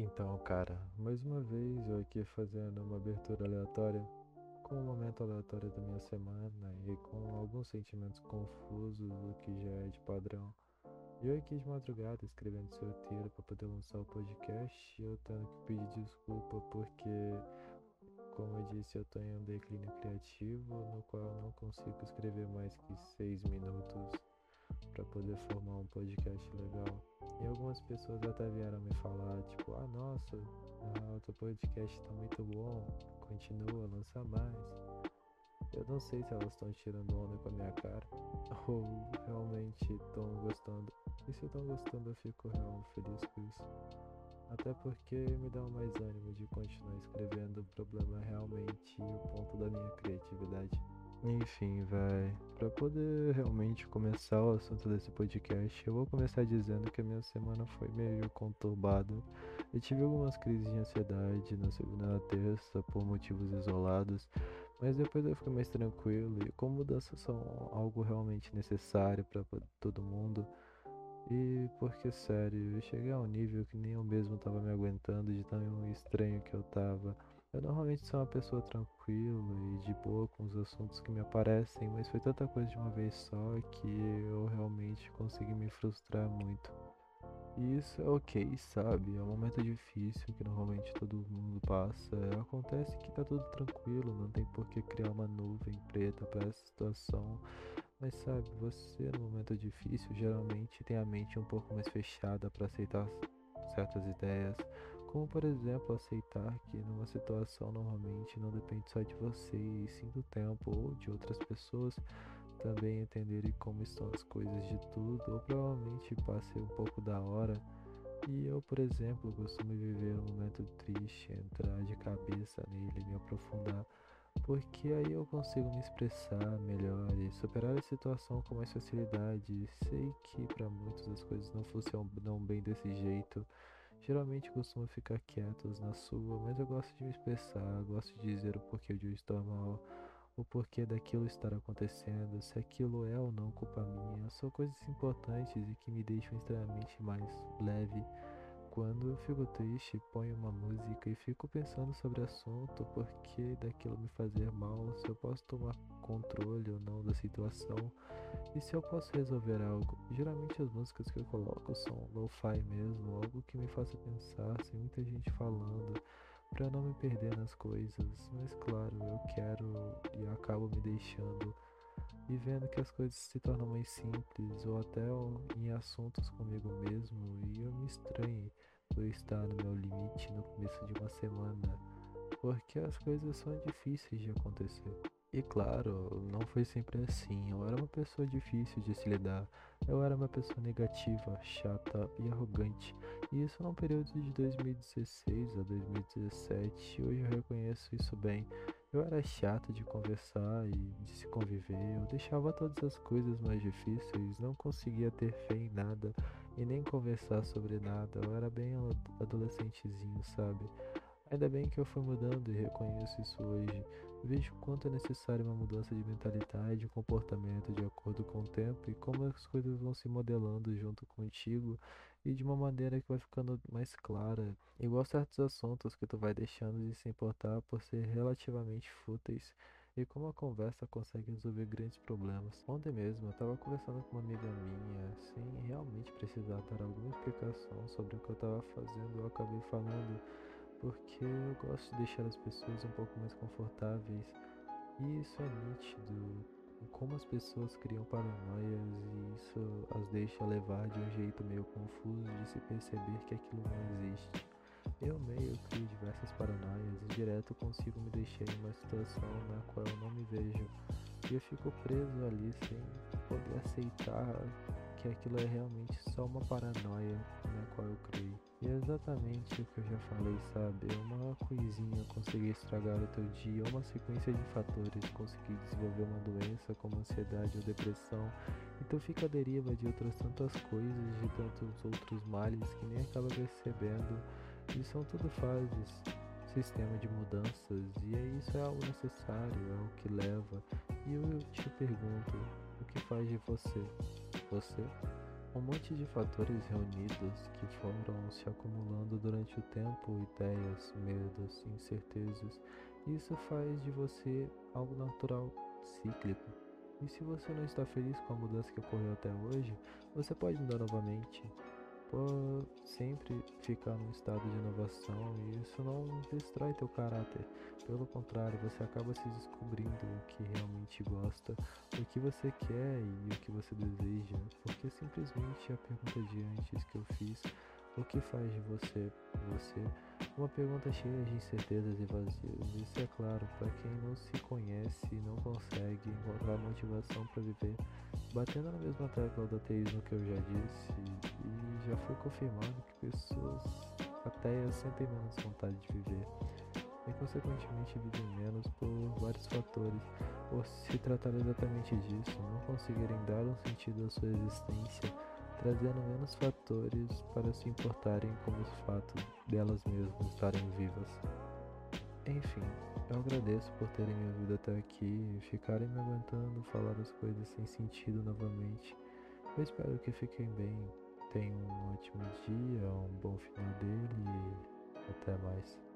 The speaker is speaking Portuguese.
Então, cara, mais uma vez eu aqui fazendo uma abertura aleatória, com um momento aleatório da minha semana e com alguns sentimentos confusos, o que já é de padrão. E eu aqui de madrugada escrevendo esse roteiro para poder lançar o podcast, eu tendo que pedir desculpa porque, como eu disse, eu tô em um declínio criativo no qual eu não consigo escrever mais que seis minutos poder formar um podcast legal. E algumas pessoas até vieram me falar, tipo, ah nossa, ah, o teu podcast tá muito bom, continua, lança mais. Eu não sei se elas estão tirando onda com a minha cara ou realmente estão gostando. E se estão gostando, eu fico realmente feliz por isso. Até porque me dá mais ânimo de continuar escrevendo. O problema realmente o ponto da minha criatividade. Enfim, vai. Para poder realmente começar o assunto desse podcast, eu vou começar dizendo que a minha semana foi meio conturbada. Eu tive algumas crises de ansiedade na segunda e na terça por motivos isolados, mas depois eu fiquei mais tranquilo e como mudanças são algo realmente necessário para todo mundo. E porque, sério, eu cheguei a um nível que nem eu mesmo estava me aguentando de tão estranho que eu tava. Eu normalmente sou uma pessoa tranquila e de boa com os assuntos que me aparecem, mas foi tanta coisa de uma vez só que eu realmente consegui me frustrar muito. E isso é ok, sabe? É um momento difícil que normalmente todo mundo passa. Acontece que tá tudo tranquilo, não tem por que criar uma nuvem preta para essa situação. Mas sabe, você no momento difícil geralmente tem a mente um pouco mais fechada para aceitar certas ideias, como por exemplo aceitar que numa situação normalmente não depende só de você e sim do tempo ou de outras pessoas também entenderem como estão as coisas de tudo, ou provavelmente passe um pouco da hora. E eu, por exemplo, costumo viver um momento triste, entrar de cabeça nele, me aprofundar porque aí eu consigo me expressar melhor e superar a situação com mais facilidade. Sei que para muitos as coisas não funcionam bem desse jeito. Geralmente costumo ficar quietos na sua, mas eu gosto de me expressar, gosto de dizer o porquê de eu estar mal, o porquê daquilo estar acontecendo, se aquilo é ou não culpa minha. São coisas importantes e que me deixam extremamente mais leve quando eu fico triste, ponho uma música e fico pensando sobre o assunto, porque daquilo me fazer mal, se eu posso tomar controle ou não da situação e se eu posso resolver algo. Geralmente as músicas que eu coloco são lo-fi mesmo, algo que me faça pensar, sem muita gente falando, para não me perder nas coisas. Mas claro, eu quero e acabo me deixando e vendo que as coisas se tornam mais simples ou até em assuntos comigo mesmo e eu me estranhei por estar no meu limite no começo de uma semana, porque as coisas são difíceis de acontecer. E claro, não foi sempre assim. Eu era uma pessoa difícil de se lidar. Eu era uma pessoa negativa, chata e arrogante. E isso num período de 2016 a 2017. Hoje eu reconheço isso bem. Eu era chato de conversar e de se conviver. Eu deixava todas as coisas mais difíceis. Não conseguia ter fé em nada e nem conversar sobre nada. Eu era bem adolescentezinho, sabe? Ainda bem que eu fui mudando e reconheço isso hoje. Vejo quanto é necessária uma mudança de mentalidade e comportamento de acordo com o tempo e como as coisas vão se modelando junto contigo e de uma maneira que vai ficando mais clara. Igual certos assuntos que tu vai deixando de se importar por ser relativamente fúteis e como a conversa consegue resolver grandes problemas. Ontem mesmo eu estava conversando com uma amiga minha, sem realmente precisar dar alguma explicação sobre o que eu estava fazendo, eu acabei falando porque eu gosto de deixar as pessoas um pouco mais confortáveis e isso é nítido como as pessoas criam paranoias e isso as deixa levar de um jeito meio confuso de se perceber que aquilo não existe. Eu meio crio diversas paranoias e direto consigo me deixar em uma situação na qual eu não me vejo e eu fico preso ali sem poder aceitar que aquilo é realmente só uma paranoia na qual eu criei. E é exatamente o que eu já falei, sabe? Uma coisinha conseguir estragar o teu dia, uma sequência de fatores conseguir desenvolver uma doença como ansiedade ou depressão, e tu fica à deriva de outras tantas coisas, de tantos outros males que nem acaba percebendo, e são tudo fases sistema de mudanças e é isso é algo necessário, é o que leva. E eu te pergunto, o que faz de você você? Um monte de fatores reunidos que foram se acumulando durante o tempo, ideias, medos, incertezas. Isso faz de você algo natural, cíclico. E se você não está feliz com a mudança que ocorreu até hoje, você pode mudar novamente por sempre ficar num estado de inovação e isso não destrói teu caráter. Pelo contrário, você acaba se descobrindo o que realmente gosta, o que você quer e o que você deseja, simplesmente a pergunta de antes que eu fiz, o que faz de você você? Uma pergunta cheia de incertezas e vazios. Isso é claro para quem não se conhece e não consegue encontrar motivação para viver. Batendo na mesma tecla do ateísmo que eu já disse, já foi confirmado que pessoas ateias sentem menos vontade de viver e, consequentemente, vivem menos por vários fatores. Por se tratar exatamente disso, não conseguirem dar um sentido à sua existência, trazendo menos fatores para se importarem com os fatos delas mesmas estarem vivas. Enfim, eu agradeço por terem me ouvido até aqui e ficarem me aguentando falar as coisas sem sentido novamente. Eu espero que fiquem bem Tenha um ótimo dia, um bom final dele e até mais.